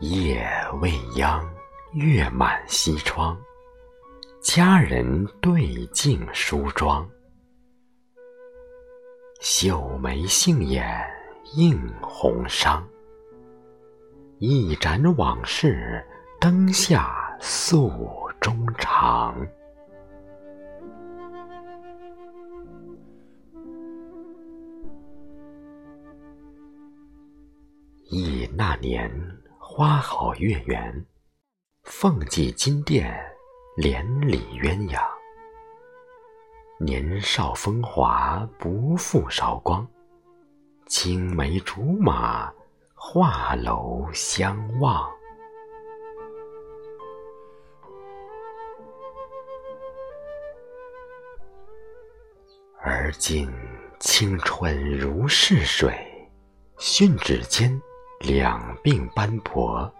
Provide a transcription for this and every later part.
夜未央，月满西窗。佳人对镜梳妆，秀眉杏眼映红裳。一盏往事，灯下诉衷肠。忆那年花好月圆，凤髻金殿连理鸳鸯。年少风华不负韶光，青梅竹马画楼相望。而今青春如逝水，殉指间。两鬓斑驳，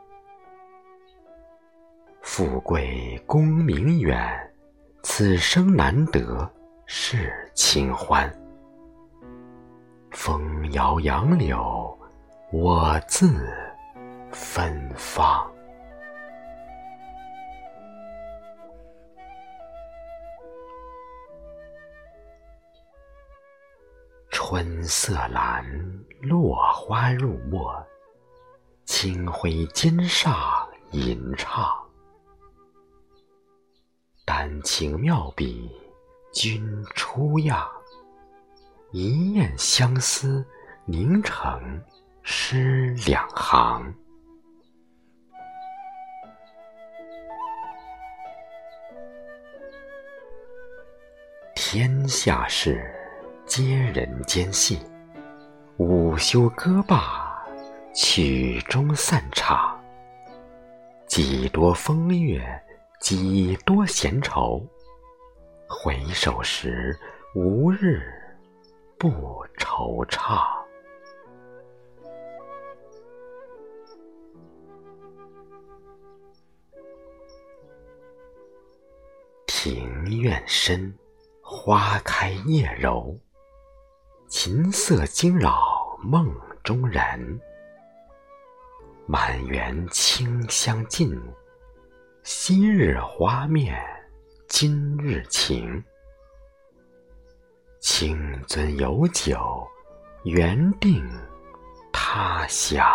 富贵功名远，此生难得是清欢。风摇杨柳，我自芬芳。春色阑，落花入墨。清辉肩上吟唱，丹青妙笔君初样，一念相思凝成诗两行。天下事皆人间戏，午休歌罢。曲终散场，几多风月，几多闲愁。回首时，无日不惆怅。庭院深，花开叶柔，琴瑟惊扰梦中人。满园清香尽，昔日花面今日情。清樽有酒，缘定他乡。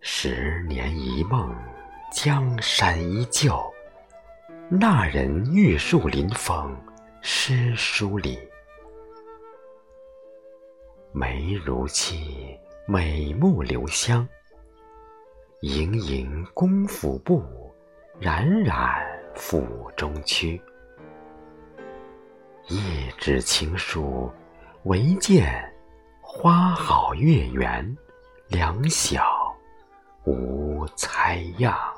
十年一梦，江山依旧。那人玉树临风，诗书里。眉如漆，美目留香。盈盈宫府步，冉冉府中区。一纸情书，唯见花好月圆，两小无猜样。